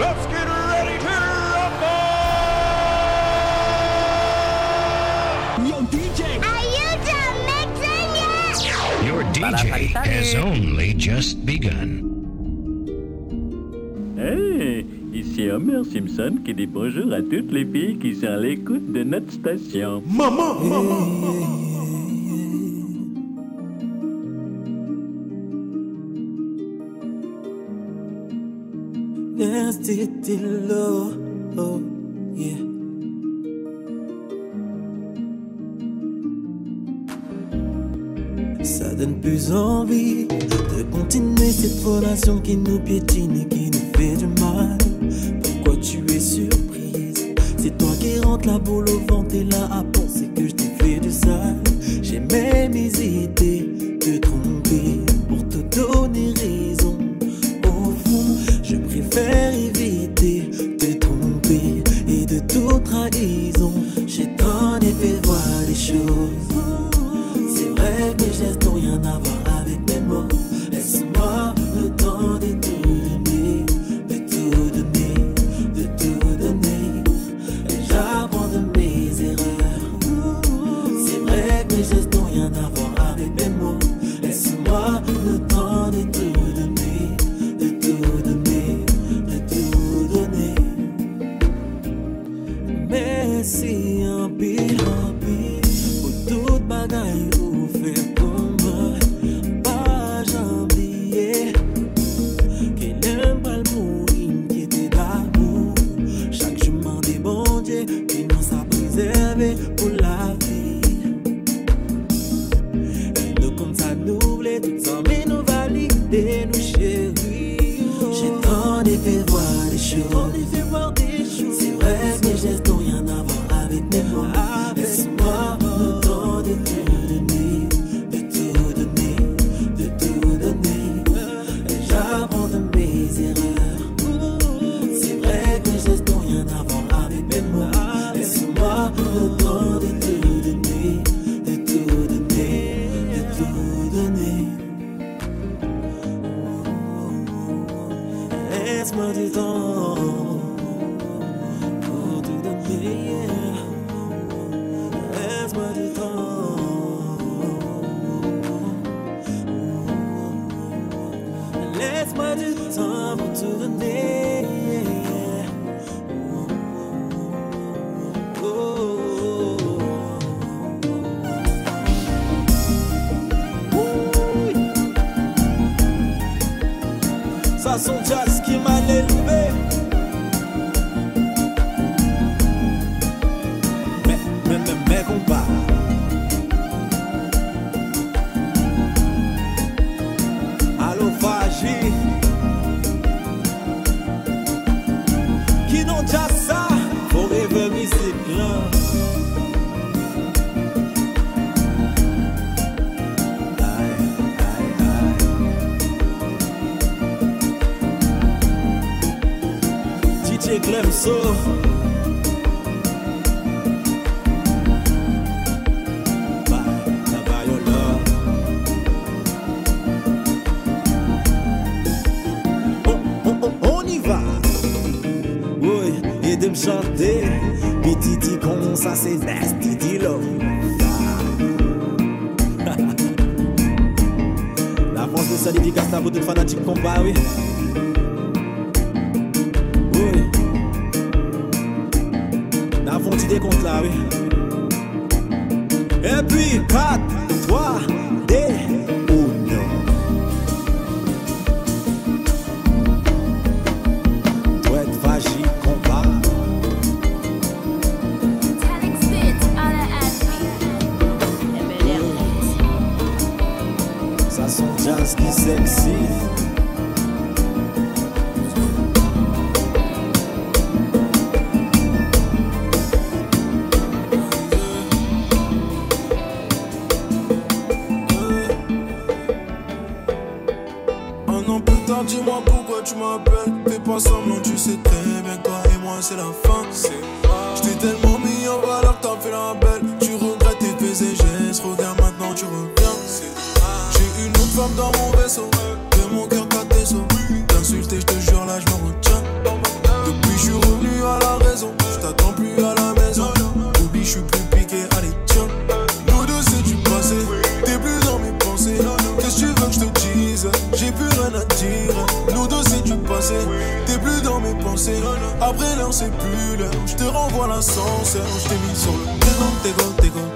Let's get ready to DJ! Are you done? Your DJ has only just begun. Hey, ici Homer Simpson qui dit bonjour à toutes les filles qui sont à l'écoute de notre station. Maman, maman, maman. C'était là, oh, yeah. Ça donne plus envie de continuer cette relation qui nous piétine et qui nous fait du mal. Pourquoi tu es surprise? C'est toi qui rentre la boule au ventre et là à penser que je t'ai fait du sale. J'ai même hésité de tromper. pas le temps. façon jazz qui m'allait sou. chans ki seksi An an plus tard, dis-moi pourquoi tu m'appelles. Fais pas semblant, tu sais très bien Toi et moi, c'est la fin. L'ascenseur. Je t'ai mis sur le tégo, tégo, tégo,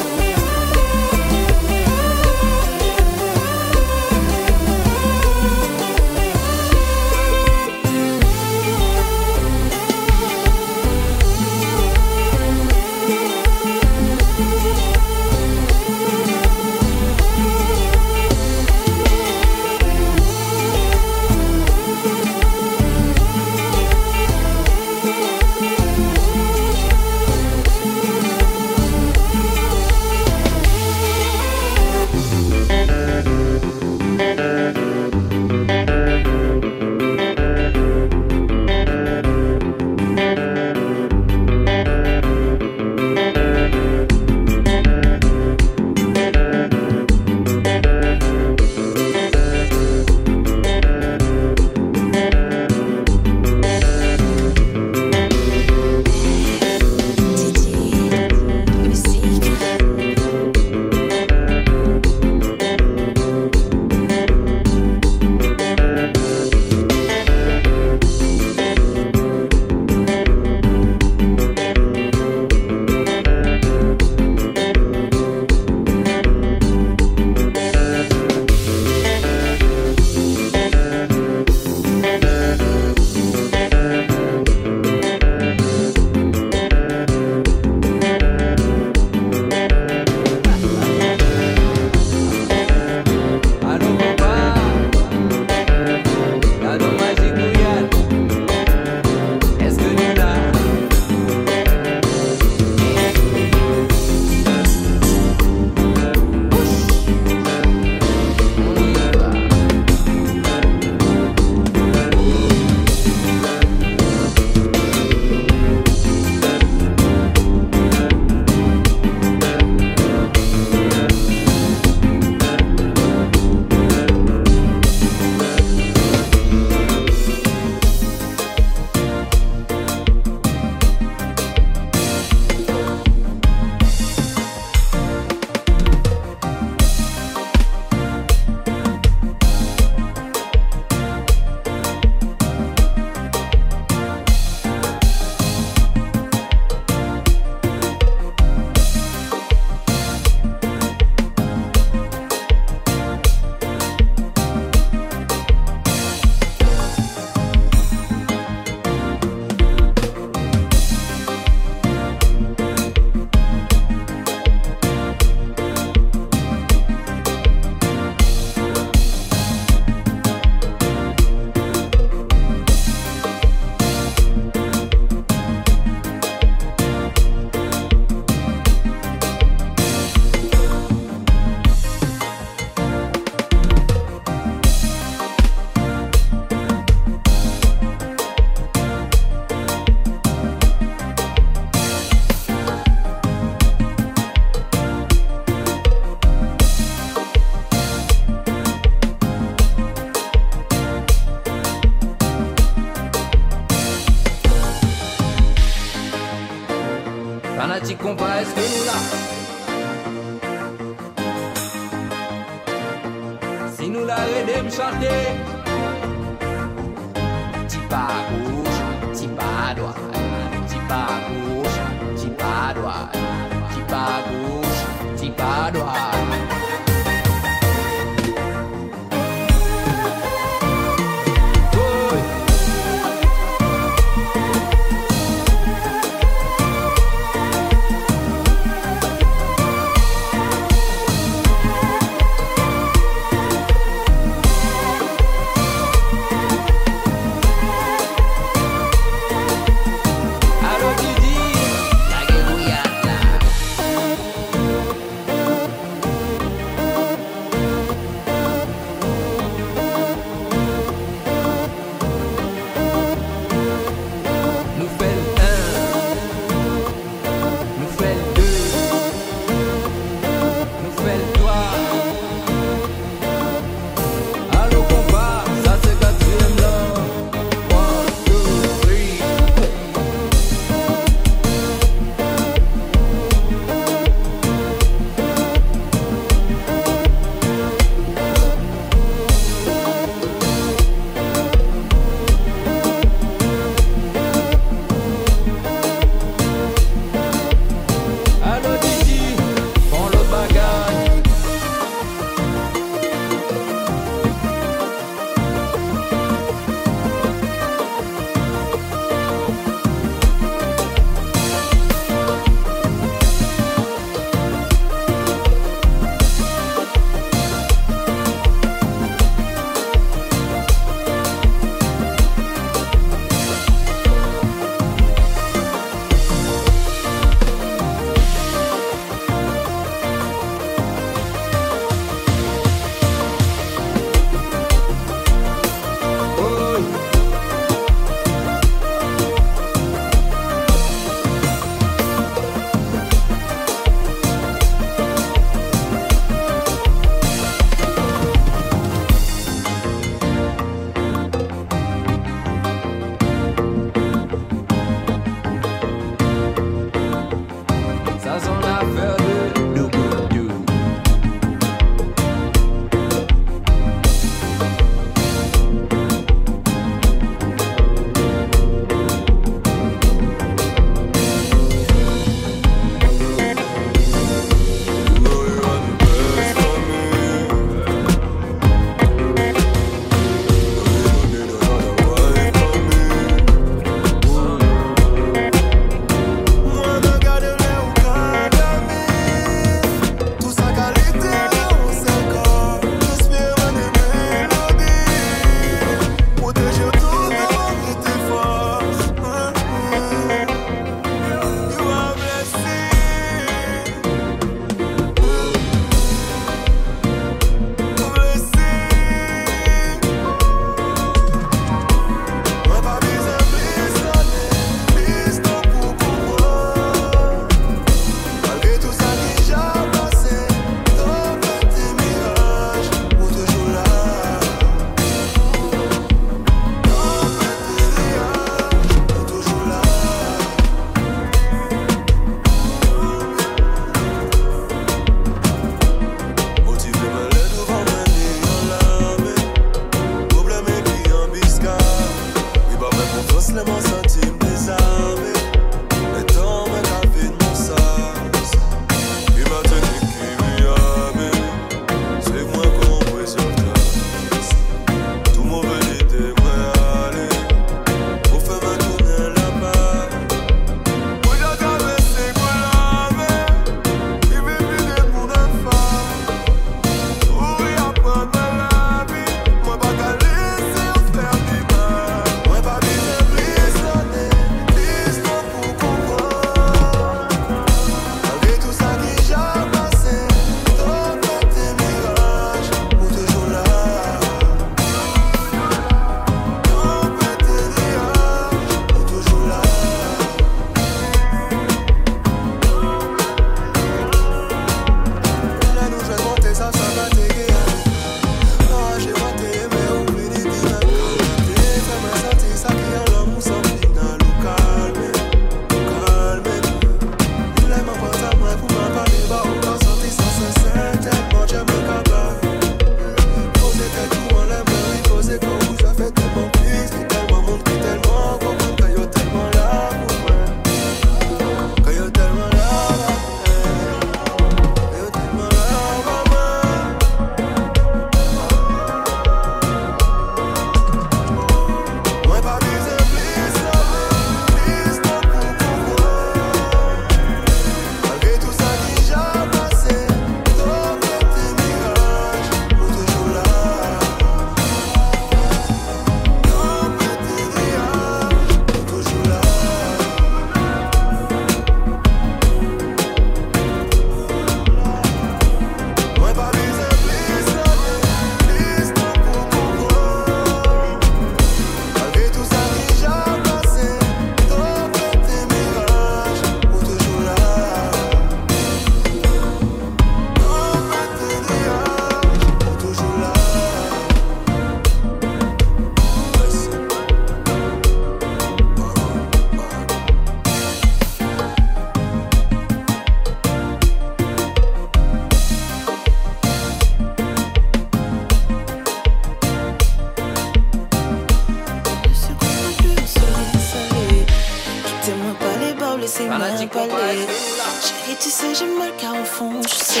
tu sais, j'aime mal car au fond, je sais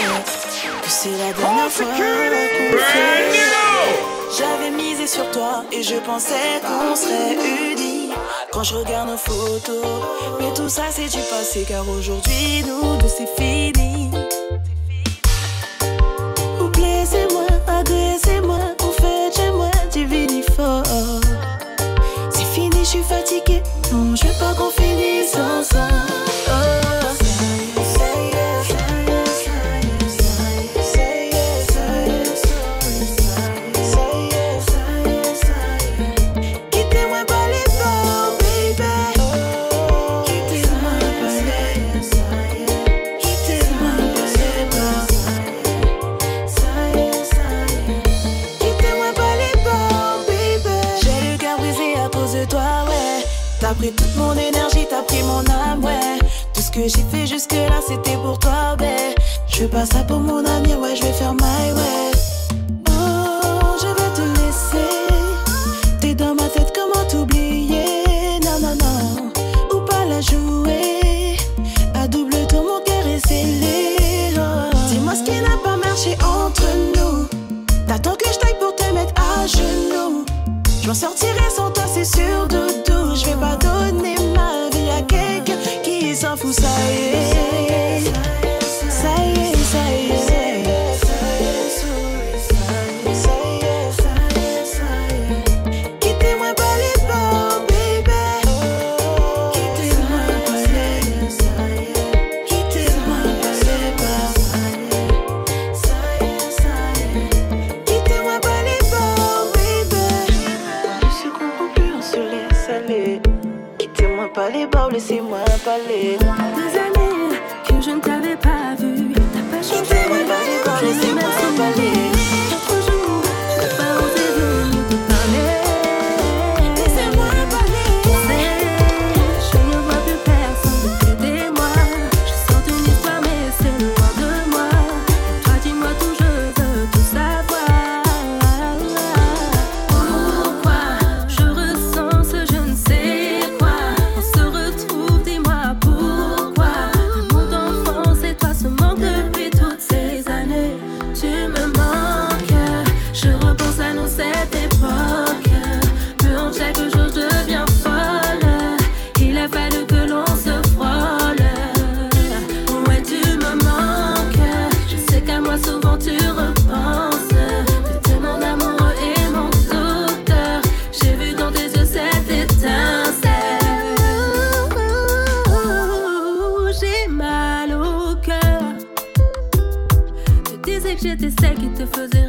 que c'est la dernière fois qu'on. J'avais misé sur toi et je pensais qu'on serait unis. Quand je regarde nos photos, mais tout ça c'est du passé car aujourd'hui, nous deux c'est fini. Vous plaisez-moi, agressez-moi, on fait chez moi du vinifort. C'est fini, je suis fatiguée, non, je veux pas qu'on finisse ensemble. Je fais pas ça pour mon ami, ouais, je vais faire my way. Non, je vais te laisser. T'es dans ma tête, comment t'oublier? Non, non, non, ou pas la jouer. À double tour, mon cœur est scellé. Oh. Dis-moi ce qui n'a pas marché entre nous. T'attends que je taille pour te mettre à genoux. Je m'en sortirai sans toi, c'est sûr. De souvent tu repenses. Je te mon amoureux et mon docteur J'ai vu dans tes yeux cette étincelle. J'ai mal au cœur. Tu disais que j'étais celle qui te faisait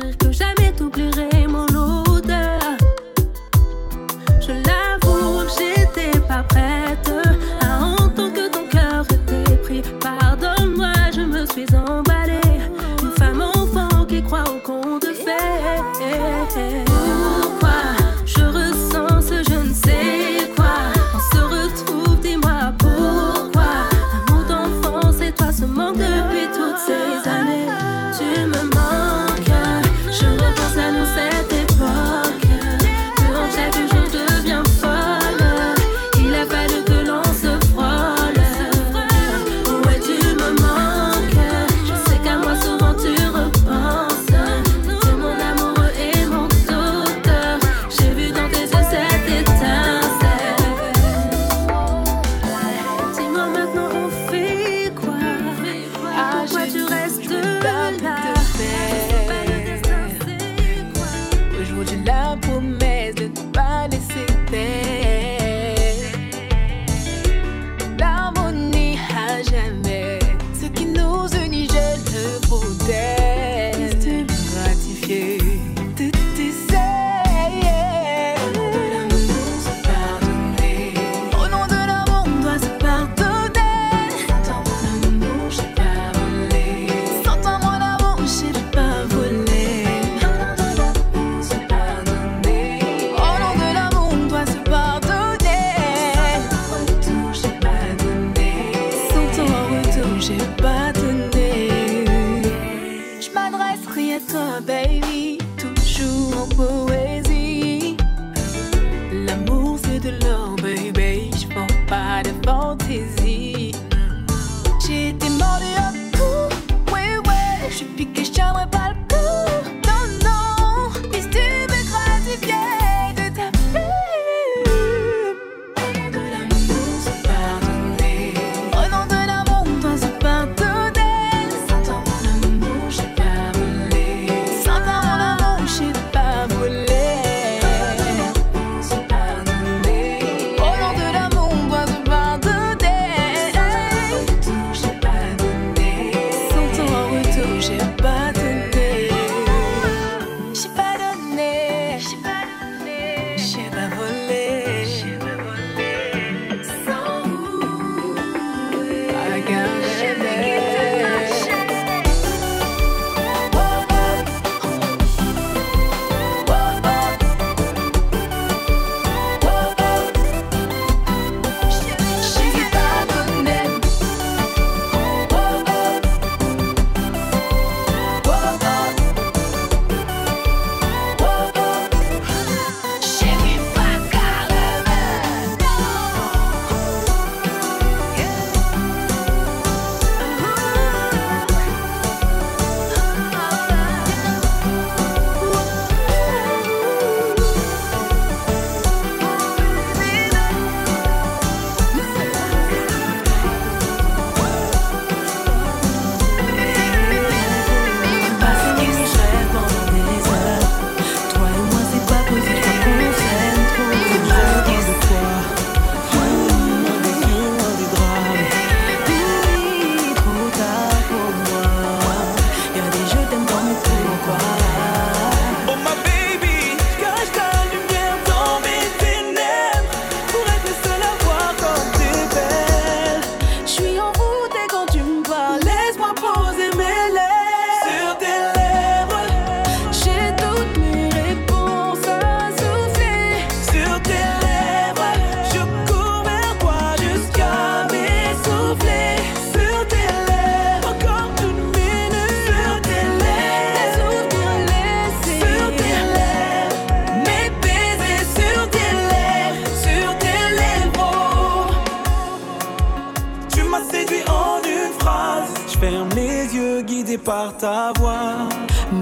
ta voix.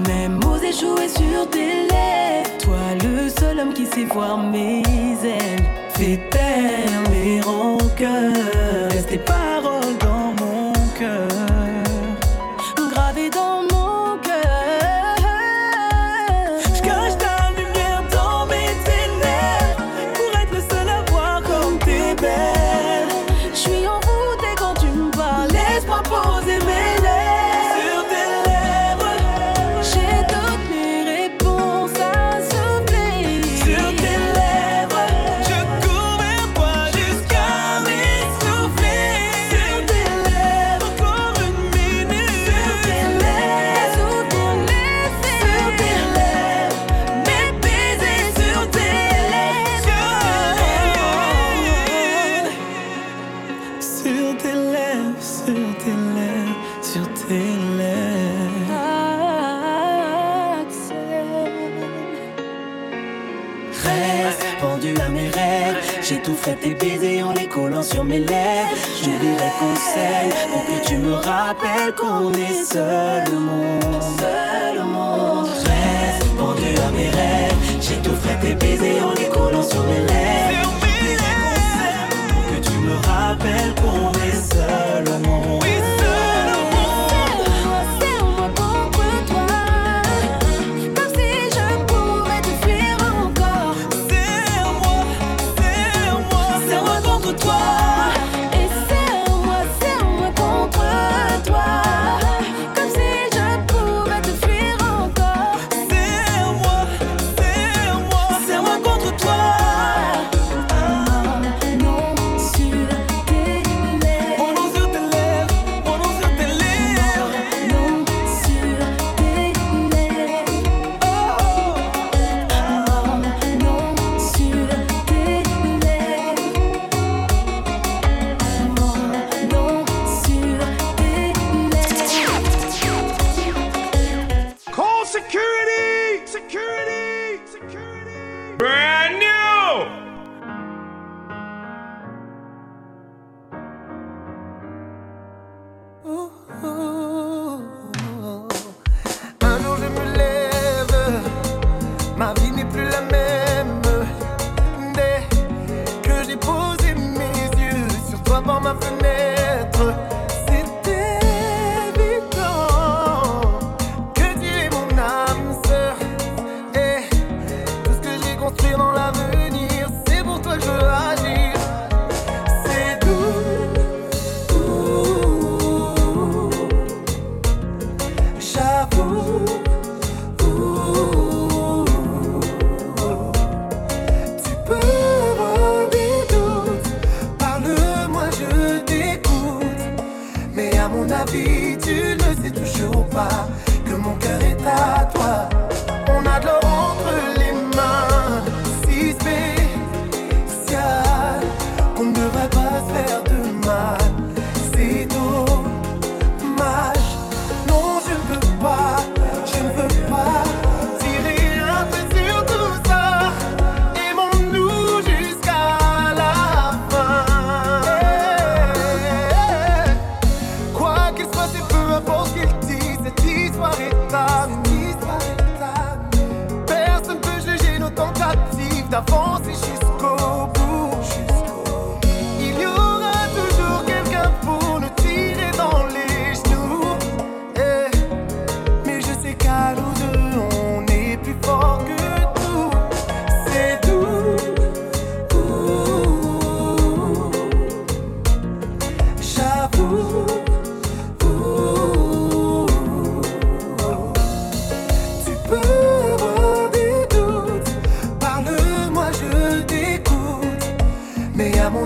Même oser jouer sur tes lèvres, toi le seul homme qui sait voir mes ailes. Fais taire les rancœurs. tes baisers en les collant sur mes lèvres. Je dirai conseil pour que tu me rappelles qu'on est seul au monde. Seul au monde. Reste pendu à mes rêves. J'ai J'étoufferai tes baisers en les collant sur mes lèvres.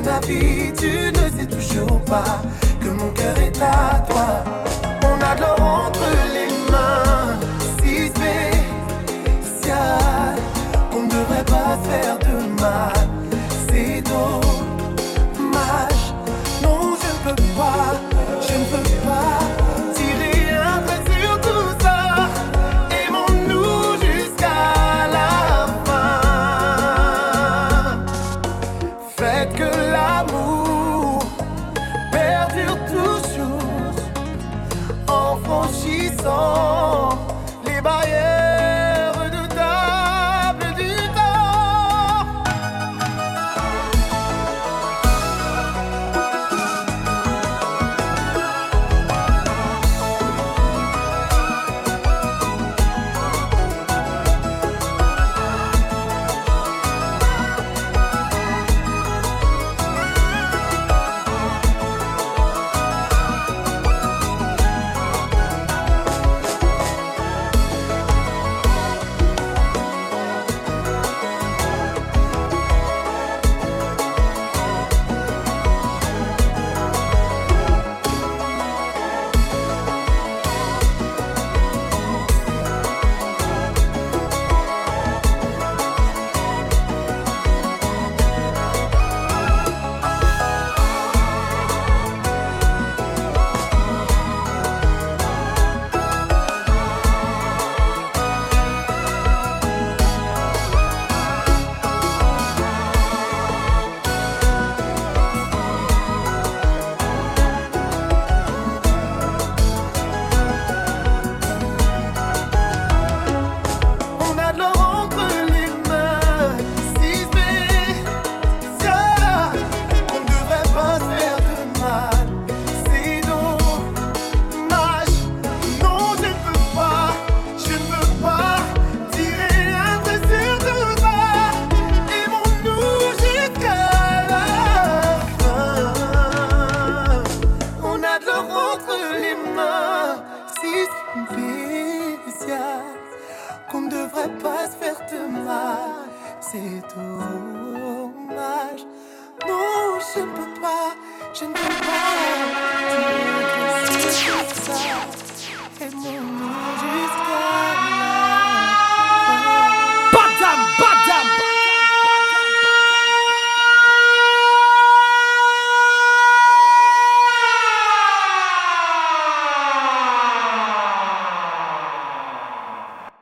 Tu ne sais toujours pas que mon cœur est à toi.